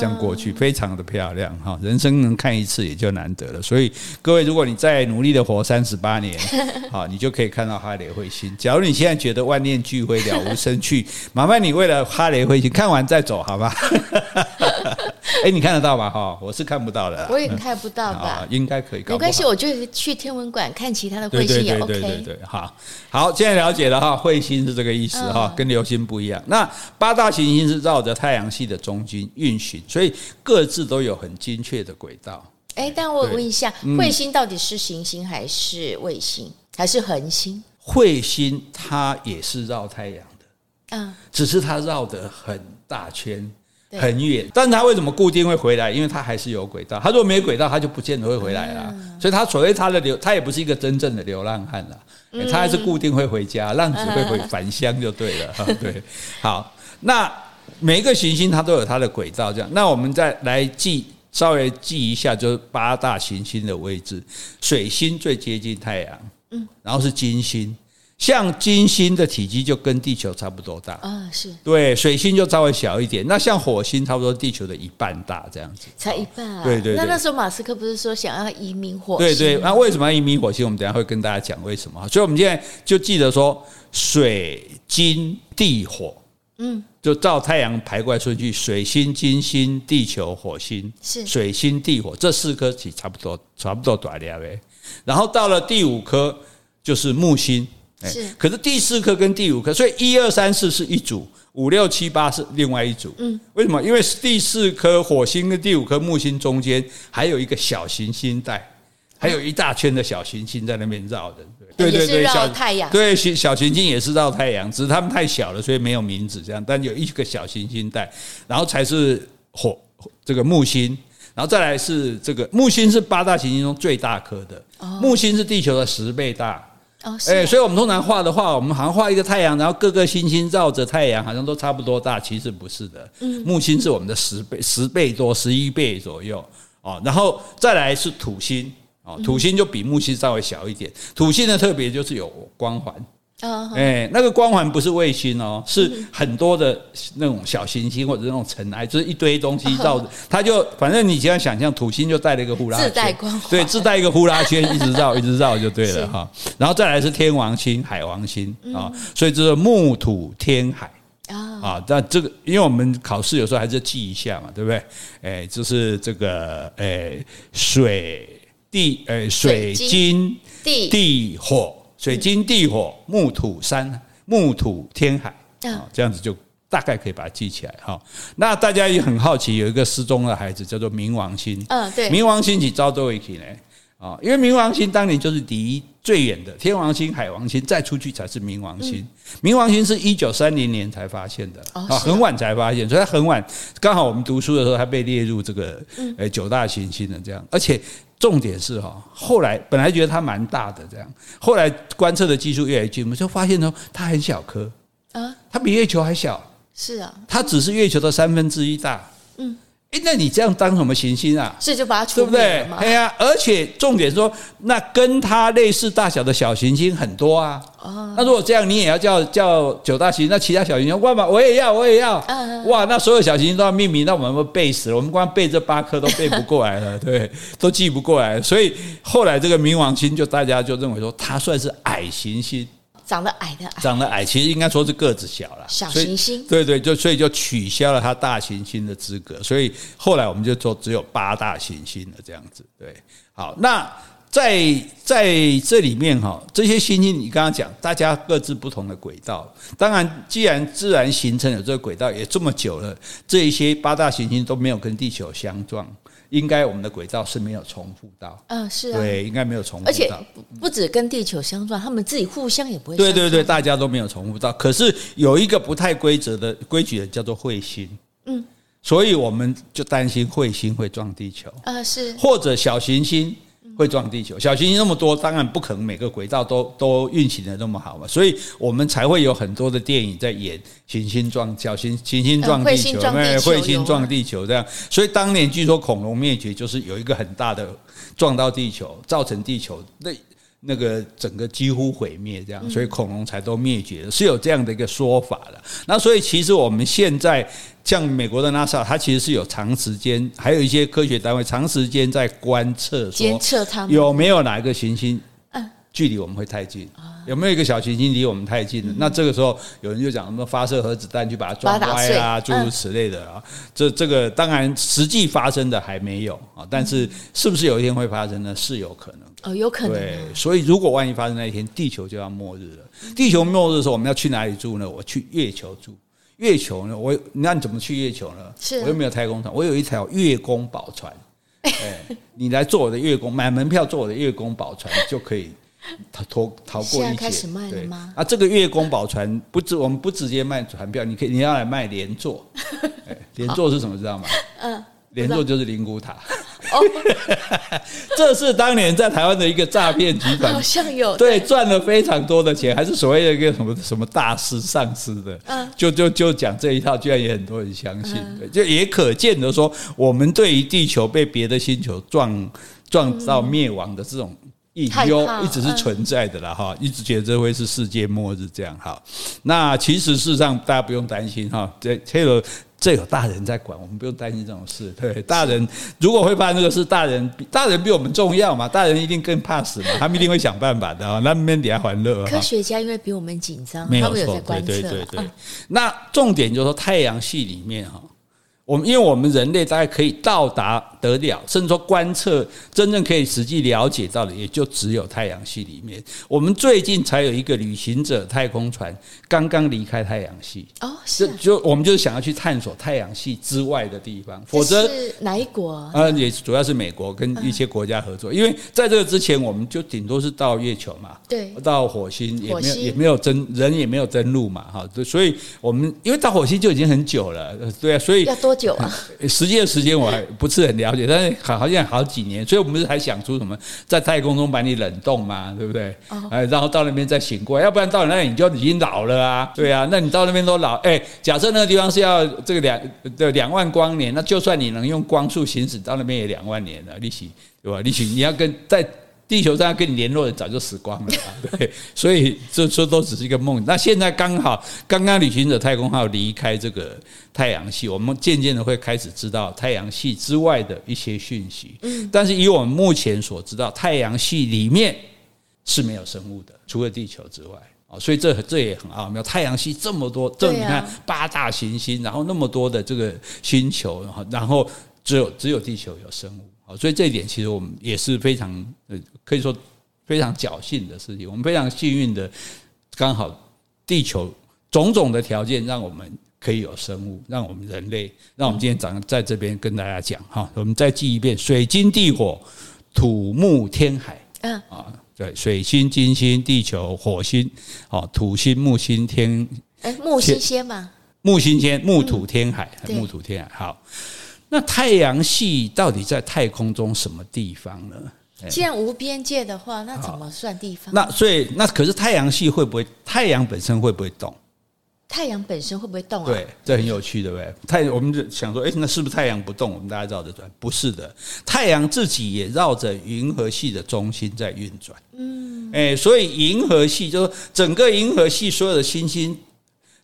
这样过去，非常的漂亮哈。人生能看一次也就难得了。所以各位，如果你再努力的活三十八年，(laughs) 好，你就可以看到哈雷彗星。假如你现在觉得万念俱灰，了无生趣，(laughs) 麻烦你为了哈雷彗星看完再走，好吗？(laughs) 哎，你看得到吗？哈，我是看不到的。我也看不到吧？应该可以。没关系，我就去天文馆看其他的彗星。对对对对，好，好，现在了解了哈，彗星是这个意思哈，跟流星不一样。那八大行星是绕着太阳系的中心运行，所以各自都有很精确的轨道。哎，但我问一下，彗星到底是行星还是卫星还是恒星？彗星它也是绕太阳的，啊，只是它绕得很大圈。很远，但是它为什么固定会回来？因为它还是有轨道。它如果没轨道，它就不见得会回来了。所以它所谓它的流，它也不是一个真正的流浪汉了。欸、它还是固定会回家，浪子会回返乡就对了。(laughs) 对，好，那每一个行星它都有它的轨道，这样。那我们再来记，稍微记一下，就是八大行星的位置。水星最接近太阳，嗯，然后是金星。像金星的体积就跟地球差不多大啊，是对，水星就稍微小一点。那像火星差不多地球的一半大这样子，才一半啊。对对，对。那那时候马斯克不是说想要移民火星？对对。那为什么要移民火星？我们等下会跟大家讲为什么。所以我们现在就记得说，水金地火，嗯，就照太阳排过来顺序，水星、金星、地球、火星，是水星、地火这四颗其实差不多，差不多短了呗。然后到了第五颗就是木星。是，可是第四颗跟第五颗，所以一二三四是一组，五六七八是另外一组。嗯，为什么？因为第四颗火星跟第五颗木星中间还有一个小行星带，还有一大圈的小行星在那边绕着。对对对，绕太阳。对，小行星也是绕太阳，只是它们太小了，所以没有名字这样。但有一个小行星带，然后才是火这个木星，然后再来是这个木星是八大行星中最大颗的，木星是地球的十倍大。哦，哎，所以我们通常画的话，我们好像画一个太阳，然后各个星星绕着太阳，好像都差不多大，其实不是的。嗯，木星是我们的十倍、十倍多、十一倍左右哦。然后再来是土星哦，土星就比木星稍微小一点。土星的特别就是有光环。哎，那个光环不是卫星哦，是很多的那种小行星或者那种尘埃，就是一堆东西绕着它，就反正你只要想象土星就带了一个呼啦圈，自带光环，对，自带一个呼啦圈，一直绕，一直绕就对了哈。然后再来是天王星、海王星啊，所以这是木土天海啊。那这个因为我们考试有时候还是记一下嘛，对不对？哎，就是这个哎水地哎水金地地火。水金地火木土山木土天海啊，这样子就大概可以把它记起来哈。那大家也很好奇，有一个失踪的孩子叫做冥王星。嗯，对，冥王星几招都一起呢啊，因为冥王星当年就是离最远的，天王星、海王星再出去才是冥王星。冥王星是一九三零年才发现的啊，很晚才发现，所以它很晚，刚好我们读书的时候，它被列入这个呃九大行星的这样，而且。重点是哈，后来本来觉得它蛮大的这样，后来观测的技术越来越进步，就发现呢，它很小颗啊，它比月球还小，是啊，它只是月球的三分之一大，嗯。哎，那你这样当什么行星啊？是就把它除对不对？对呀，而且重点说，那跟它类似大小的小行星很多啊。哦。那如果这样，你也要叫叫九大行星，那其他小行星，哇嘛，我也要，我也要。嗯。哇，那所有小行星都要命名，那我们会背死了。我们光背这八颗都背不过来了，(laughs) 对，都记不过来。所以后来这个冥王星，就大家就认为说，它算是矮行星。长得矮的矮，长得矮，其实应该说是个子小了。小行星，对对，就所以就取消了它大行星的资格，所以后来我们就说只有八大行星了这样子。对，好，那在在这里面哈，这些行星你刚刚讲，大家各自不同的轨道。当然，既然自然形成了这个轨道也这么久了，这一些八大行星都没有跟地球相撞。应该我们的轨道是没有重复到，嗯，是啊，对，应该没有重复到，而且不止跟地球相撞，他们自己互相也不会。对对对，大家都没有重复到。可是有一个不太规则的规矩的叫做彗星，嗯，所以我们就担心彗星会撞地球，啊，是，或者小行星。会撞地球，小行星那么多，当然不可能每个轨道都都运行的那么好嘛，所以我们才会有很多的电影在演行星撞小行行星撞地球，彗星撞地球这样。所以当年据说恐龙灭绝就是有一个很大的撞到地球，造成地球那那个整个几乎毁灭这样，所以恐龙才都灭绝了，是有这样的一个说法的。那所以其实我们现在。像美国的 NASA，它其实是有长时间，还有一些科学单位长时间在观测，监测它们有没有哪一个行星，距离我们会太近，有没有一个小行星离我们太近了？那这个时候有人就讲什么发射核子弹去把它撞歪啊，诸如此类的啊。这这个当然实际发生的还没有啊，但是是不是有一天会发生呢？是有可能哦，有可能。对，所以如果万一发生那一天，地球就要末日了。地球末日的时候，我们要去哪里住呢？我去月球住。月球呢？我那你怎么去月球呢？是我又没有太空船，我有一条月宫宝船。(laughs) 哎，你来做我的月宫，买门票做我的月宫宝船就可以逃脱逃过一劫。开始卖了吗？啊，这个月宫宝船不直，我们不直接卖船票，你可以你要来卖连坐。(laughs) 连坐是什么知道吗？嗯，连坐就是灵骨塔。(laughs) 这是当年在台湾的一个诈骗集团，好像有对赚了非常多的钱，还是所谓的一个什么什么大师上师的，嗯，就就就讲这一套，居然也很多人相信，对，就也可见得说，我们对于地球被别的星球撞撞到灭亡的这种。隐忧一直是存在的了哈，一直觉得这会是世界末日这样哈。那其实事实上大家不用担心哈，这这有这有大人在管，我们不用担心这种事。对，大人如果会发生这个事，大人大人比我们重要嘛，大人一定更怕死嘛，(laughs) 他们一定会想办法的啊。那边底下欢乐，科学家因为比我们紧张，没有错，对对对对。那重点就是说太阳系里面哈。我们因为我们人类大概可以到达得了，甚至说观测真正可以实际了解到的，也就只有太阳系里面。我们最近才有一个旅行者太空船刚刚离开太阳系哦，是就我们就是想要去探索太阳系之外的地方，否则是哪一国？呃，也主要是美国跟一些国家合作，因为在这个之前，我们就顶多是到月球嘛，对，到火星也没有也没有登人也没有登陆嘛，哈，所以我们因为到火星就已经很久了，对啊，所以要多久啊？实际的时间我还不是很了解，但是好好像好几年，所以我们不是还想出什么在太空中把你冷冻嘛，对不对？哎，然后到那边再醒过来，要不然到那里你就已经老了啊，对啊，那你到那边都老，哎，假设那个地方是要这个两的两万光年，那就算你能用光速行驶到那边也两万年了，利息对吧？利息你要跟在。地球上要跟你联络的早就死光了，(laughs) 对，所以这这都只是一个梦。那现在刚好，刚刚旅行者太空号离开这个太阳系，我们渐渐的会开始知道太阳系之外的一些讯息。但是以我们目前所知道，太阳系里面是没有生物的，除了地球之外啊，所以这这也很奥妙。太阳系这么多，这你看八大行星，然后那么多的这个星球，然后只有只有地球有生物。好，所以这一点其实我们也是非常呃，可以说非常侥幸的事情。我们非常幸运的，刚好地球种种的条件，让我们可以有生物，让我们人类，让我们今天早上在这边跟大家讲哈。我们再记一遍：水金地火土木天海。嗯啊，对，水星金星地球火星，好，土星木星天。哎，木星先嘛？木星先，木土天海，木土天海。好。那太阳系到底在太空中什么地方呢？既然无边界的话，那怎么算地方？那所以那可是太阳系会不会？太阳本身会不会动？太阳本身会不会动啊？对，这很有趣，对不对？太，我们就想说，哎，那是不是太阳不动，我们大家绕着转？不是的，太阳自己也绕着银河系的中心在运转。嗯，哎，所以银河系就是整个银河系所有的星星。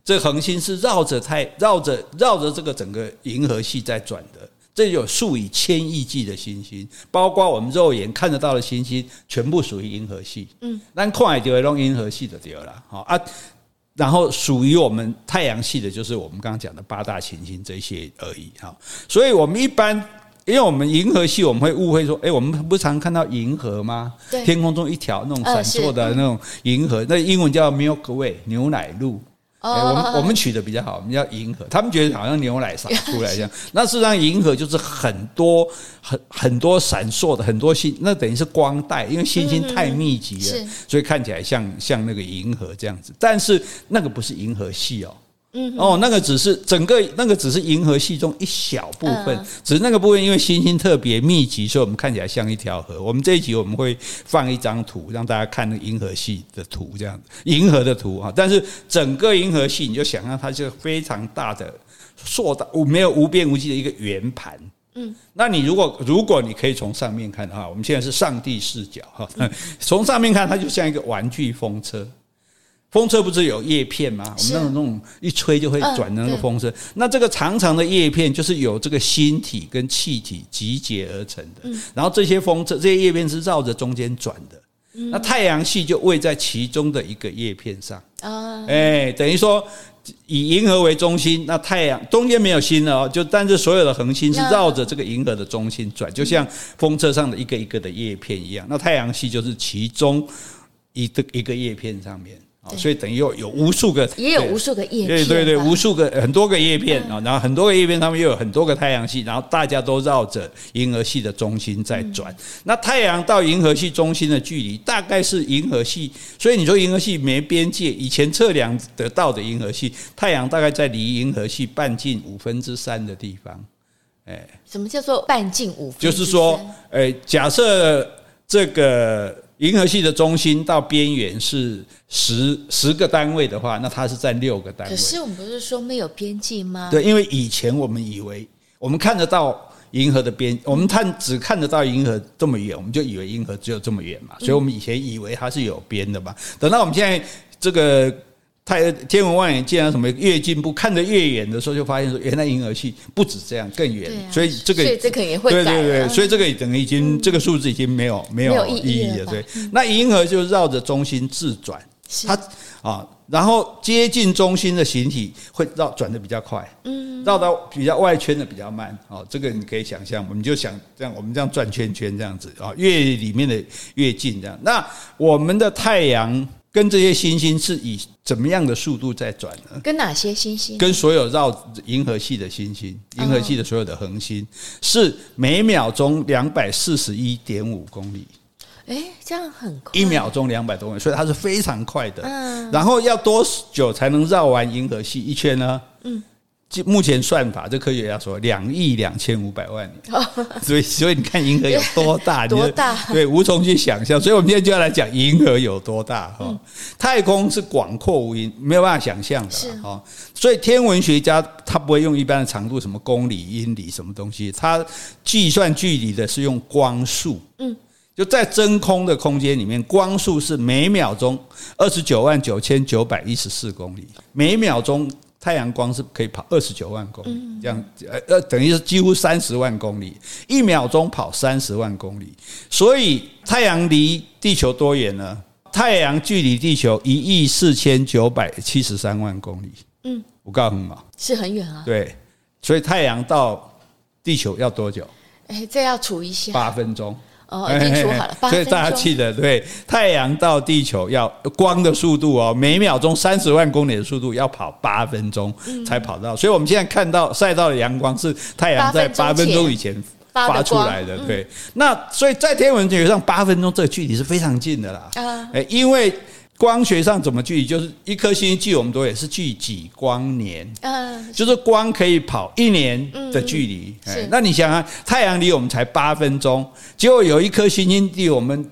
这恒星是绕着太绕着绕着这个整个银河系在转的，这有数以千亿计的星星，包括我们肉眼看得到的星星，全部属于银河系。嗯，那看也就会弄银河系的对了，好啊。然后属于我们太阳系的，就是我们刚刚讲的八大行星这些而已哈。所以我们一般，因为我们银河系，我们会误会说，哎，我们不常看到银河吗？天空中一条那种闪烁的那种银河，那英文叫 Milky Way 牛奶路。欸、我们我们取的比较好，我们叫银河。他们觉得好像牛奶洒出来一样，(laughs) 那事实上银河就是很多很很多闪烁的很多星，那等于是光带，因为星星太密集了，所以看起来像像那个银河这样子。但是那个不是银河系哦。嗯哦，那个只是整个那个只是银河系中一小部分，只是那个部分因为星星特别密集，所以我们看起来像一条河。我们这一集我们会放一张图让大家看那个银河系的图，这样子银河的图哈。但是整个银河系你就想象它是非常大的硕大无没有无边无际的一个圆盘。嗯，那你如果如果你可以从上面看的话，我们现在是上帝视角哈，(laughs) 从上面看它就像一个玩具风车。风车不是有叶片吗？我们那种那种一吹就会转的那个风车，那这个长长的叶片就是由这个星体跟气体集结而成的。然后这些风车这些叶片是绕着中间转的。那太阳系就位在其中的一个叶片上。啊，哎，等于说以银河为中心，那太阳中间没有心了哦，就但是所有的恒星是绕着这个银河的中心转，就像风车上的一个一个的叶片一样。那太阳系就是其中一个一个叶片上面。所以等于有有无数个，也有无数个叶片，对对对，无数个很多个叶片啊，然后很多个叶片，它们又有很多个太阳系，然后大家都绕着银河系的中心在转。那太阳到银河系中心的距离大概是银河系，所以你说银河系没边界，以前测量得到的银河系，太阳大概在离银河系半径五分之三的地方。哎，什么叫做半径五？就是说，哎，假设这个银河系的中心到边缘是十十个单位的话，那它是在六个单位。可是我们不是说没有边际吗？对，因为以前我们以为我们看得到。银河的边，我们看只看得到银河这么远，我们就以为银河只有这么远嘛，所以我们以前以为它是有边的嘛。等到我们现在这个太天文望远镜啊什么越进步，看得越远的时候，就发现说原来银河系不止这样，更远。所以这个，所以这个也会对对对，所以这个等于已经这个数字已经没有没有意义了。对，那银河就绕着中心自转，它啊。然后接近中心的形体会绕转的比较快，嗯，绕到比较外圈的比较慢，哦，这个你可以想象，我们就想这样，我们这样转圈圈这样子啊，越里面的越近这样。那我们的太阳跟这些星星是以怎么样的速度在转呢？跟哪些星星？跟所有绕银河系的星星，银河系的所有的恒星是每秒钟两百四十一点五公里。哎，这样很快，一秒钟两百多公里，所以它是非常快的。嗯，然后要多久才能绕完银河系一圈呢？嗯，目前算法，这科学家说两亿两千五百万年。(laughs) 哦，所以，所以你看银河有多大？(laughs) 多大？对，无从去想象。所以我们今天就要来讲银河有多大哈。嗯，太空是广阔无垠，没有办法想象的。是哈，所以天文学家他不会用一般的长度，什么公里、英里什么东西，他计算距离的是用光速。嗯。就在真空的空间里面，光速是每秒钟二十九万九千九百一十四公里。每秒钟太阳光是可以跑二十九万公里，这样呃呃，等于是几乎三十万公里。一秒钟跑三十万公里，所以太阳离地球多远呢？太阳距离地球一亿四千九百七十三万公里。嗯，我告诉你嘛，是很远啊。对，所以太阳到地球要多久？哎，这要除一下，八分钟。哦，已经说好了，所以大家记得，对，太阳到地球要光的速度哦，每秒钟三十万公里的速度要跑八分钟才跑到，所以我们现在看到晒到的阳光是太阳在八分钟以前发出来的，对。那所以在天文学上，八分钟这个距离是非常近的啦，哎，因为。光学上怎么距离？就是一颗星星距我们多远？是距几光年？嗯，就是光可以跑一年的距离。是，那你想啊，太阳离我们才八分钟，结果有一颗星星离我们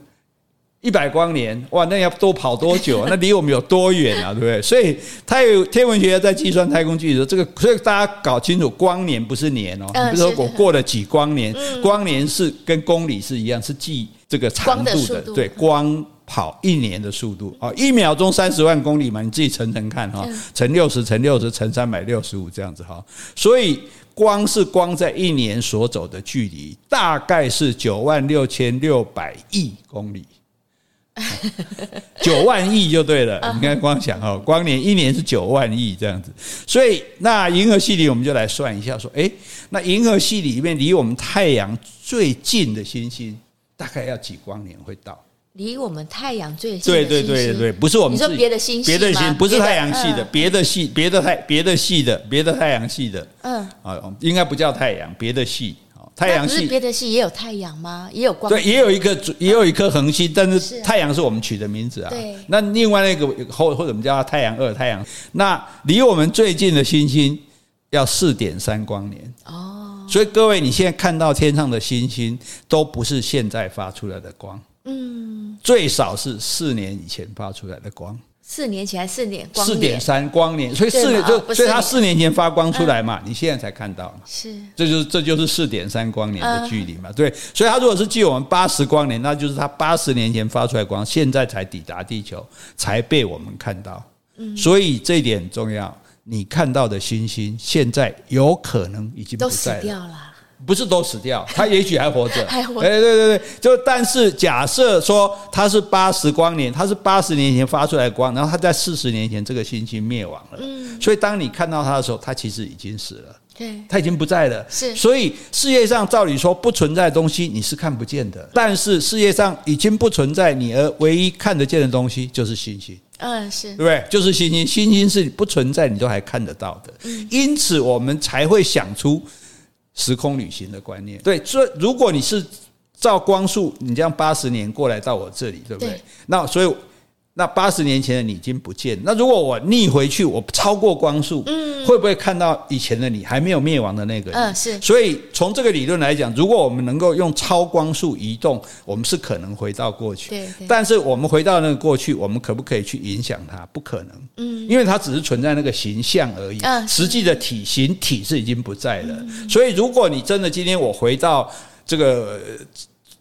一百光年，哇，那要多跑多久？(laughs) 那离我们有多远啊？对不对？所以，太天文学家在计算太空距离的时候，这个，所以大家搞清楚，光年不是年哦。比如说我过了几光年，光年是跟公里是一样，是计这个长度的。对，光。跑一年的速度。啊，一秒钟三十万公里嘛，你自己乘乘看哈，乘六十乘六十乘三百六十五这样子哈，所以光是光在一年所走的距离，大概是九万六千六百亿公里，(laughs) 九万亿就对了。你看光想哈，光年一年是九万亿这样子，所以那银河系里我们就来算一下，说，诶，那银河系里面离我们太阳最近的星星，大概要几光年会到？离我们太阳最近，对对对对，不是我们你说别的星系，别的星不是太阳系的，别的系，别的太别的系的，别的太阳系的，嗯，啊，应该不叫太阳，别的系，太阳系别的系也有太阳吗？也有光？对，也有一个，也有一颗恒星，但是太阳是我们取的名字啊。对，那另外那个或或者我们叫它太阳二太阳，那离我们最近的星星要四点三光年哦。所以各位，你现在看到天上的星星，都不是现在发出来的光。嗯，最少是四年以前发出来的光，四年前四年光四点三光年，所以四年就所以它四年前发光出来嘛，你现在才看到嘛，是，这就是这就是四点三光年的距离嘛，对，所以它如果是距我们八十光年，那就是它八十年前发出来光，现在才抵达地球，才被我们看到，嗯，所以这一点很重要，你看到的星星现在有可能已经不在了。不是都死掉，(laughs) 他也许还活着。还活着。哎，对对对，就但是假设说他是八十光年，他是八十年前发出来的光，然后他在四十年前这个星星灭亡了。嗯。所以当你看到他的时候，他其实已经死了。对。他已经不在了。是。所以世界上照理说不存在的东西你是看不见的，但是世界上已经不存在你而唯一看得见的东西就是星星。嗯，是。对不对？就是星星，星星是不存在你都还看得到的。嗯。因此我们才会想出。时空旅行的观念，对，所以如果你是照光速，你这样八十年过来到我这里，对不对？对。那所以，那八十年前的你已经不见。那如果我逆回去，我超过光速，嗯，会不会看到以前的你还没有灭亡的那个人？嗯，是。所以从这个理论来讲，如果我们能够用超光速移动，我们是可能回到过去。对。但是我们回到那个过去，我们可不可以去影响它？不可能。嗯。因为它只是存在那个形象而已。嗯。实际的体型体是已经不在了。所以如果你真的今天我回到这个。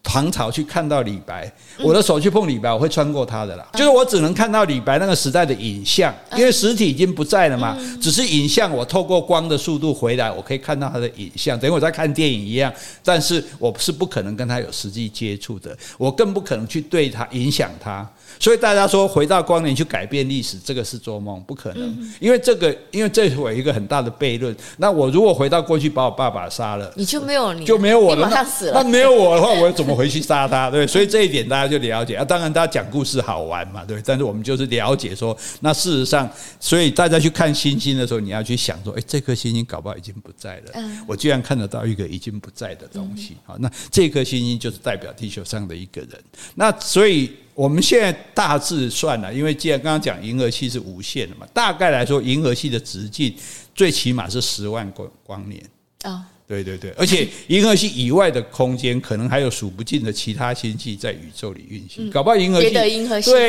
唐朝去看到李白，我的手去碰李白，我会穿过他的啦。就是我只能看到李白那个时代的影像，因为实体已经不在了嘛。只是影像，我透过光的速度回来，我可以看到他的影像，等于我在看电影一样。但是我是不可能跟他有实际接触的，我更不可能去对他影响他。所以大家说回到光年去改变历史，这个是做梦，不可能。因为这个，因为这是我一个很大的悖论。那我如果回到过去把我爸爸杀了，你就没有你就没有我了，那死了。那没有我的话，我怎么回去杀他？对，所以这一点大家就了解啊。当然，大家讲故事好玩嘛，对。但是我们就是了解说，那事实上，所以大家去看星星的时候，你要去想说，哎，这颗星星搞不好已经不在了。我居然看得到一个已经不在的东西。好，那这颗星星就是代表地球上的一个人。那所以。我们现在大致算了，因为既然刚刚讲银河系是无限的嘛，大概来说，银河系的直径最起码是十万光光年啊。对对对，而且银河系以外的空间，可能还有数不尽的其他星系在宇宙里运行。搞不好银河系对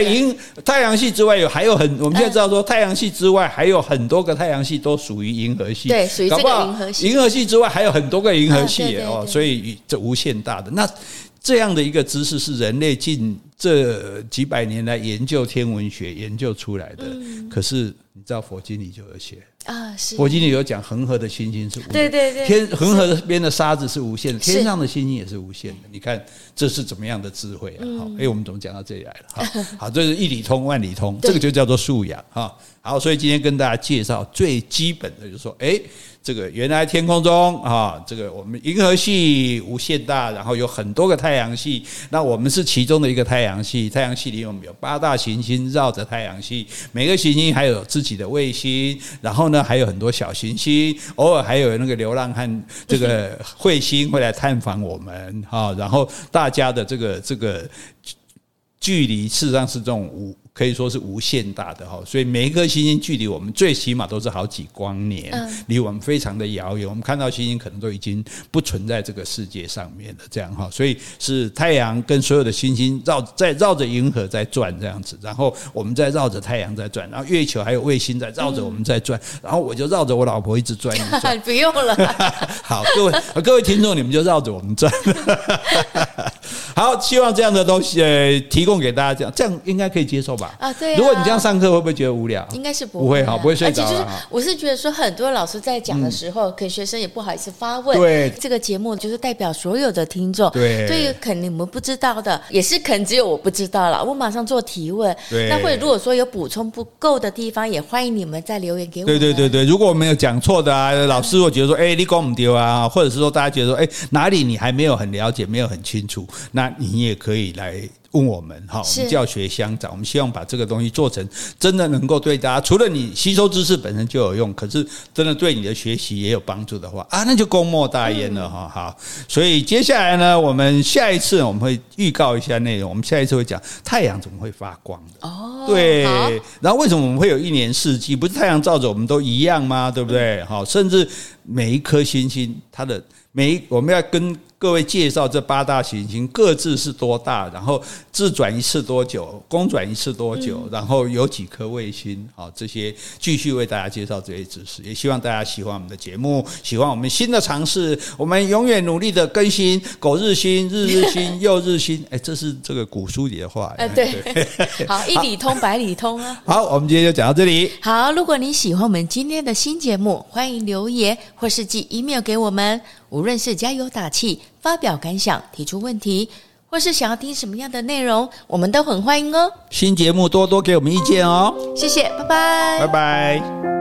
银太阳系之外有还有很，我们现在知道说太阳系之外还有很多个太阳系都属于银河系。对，属于这个银河系。银河系之外还有很多个银河系哦，所以这无限大的那。这样的一个知识是人类近这几百年来研究天文学研究出来的。可是你知道佛经里就有写啊，是佛经里有讲恒河的星星是无限的，对对对，天恒河边的沙子是无限的，天上的星星也是无限的。你看这是怎么样的智慧啊？好，哎，我们怎么讲到这里来了？好，好，这是一理通万理通，这个就叫做素养哈。好，所以今天跟大家介绍最基本的，就是说，哎。这个原来天空中啊，这个我们银河系无限大，然后有很多个太阳系，那我们是其中的一个太阳系。太阳系里我们有八大行星绕着太阳系，每个行星还有自己的卫星，然后呢还有很多小行星，偶尔还有那个流浪汉这个彗星会来探访我们哈，然后大家的这个这个距离事实上是这种无。可以说是无限大的哈，所以每一颗星星距离我们最起码都是好几光年，离我们非常的遥远。我们看到星星可能都已经不存在这个世界上面了，这样哈。所以是太阳跟所有的星星绕在绕着银河在转这样子，然后我们在绕着太阳在转，然后月球还有卫星在绕着我们在转，然后我就绕着我老婆一直转一转。(laughs) 不用了，(laughs) 好，各位各位听众，你们就绕着我们转。(laughs) 好，希望这样的东西呃提供给大家，这样这样应该可以接受吧。啊，对。如果你这样上课，会不会觉得无聊？应该是不会，不会哈，不会睡着。而且就是，我是觉得说，很多老师在讲的时候，可能学生也不好意思发问。对，这个节目就是代表所有的听众。对，对于可能你们不知道的，也是可能只有我不知道了。我马上做提问。对。那或者如果说有补充不够的地方，也欢迎你们再留言给我。对对对对，如果我没有讲错的啊，老师我觉得说，哎，你讲不丢啊，或者是说大家觉得说，哎，哪里你还没有很了解，没有很清楚，那你也可以来。问我们哈，我们教学相长，我们希望把这个东西做成真的能够对大家，除了你吸收知识本身就有用，可是真的对你的学习也有帮助的话啊，那就功莫大焉了哈。好，所以接下来呢，我们下一次我们会预告一下内容，我们下一次会讲太阳怎么会发光的哦，对，然后为什么我们会有一年四季？不是太阳照着我们都一样吗？对不对？好，甚至每一颗星星，它的每一我们要跟。各位介绍这八大行星各自是多大，然后自转一次多久，公转一次多久，然后有几颗卫星，好，这些继续为大家介绍这些知识，也希望大家喜欢我们的节目，喜欢我们新的尝试，我们永远努力的更新，苟日新，日日新，又日新，(laughs) 哎，这是这个古书里的话，哎，对，(laughs) 好，一里通百里通啊，好，我们今天就讲到这里，好，如果你喜欢我们今天的新节目，欢迎留言或是寄 email 给我们。无论是加油打气、发表感想、提出问题，或是想要听什么样的内容，我们都很欢迎哦。新节目多多给我们意见哦。谢谢，拜拜，拜拜。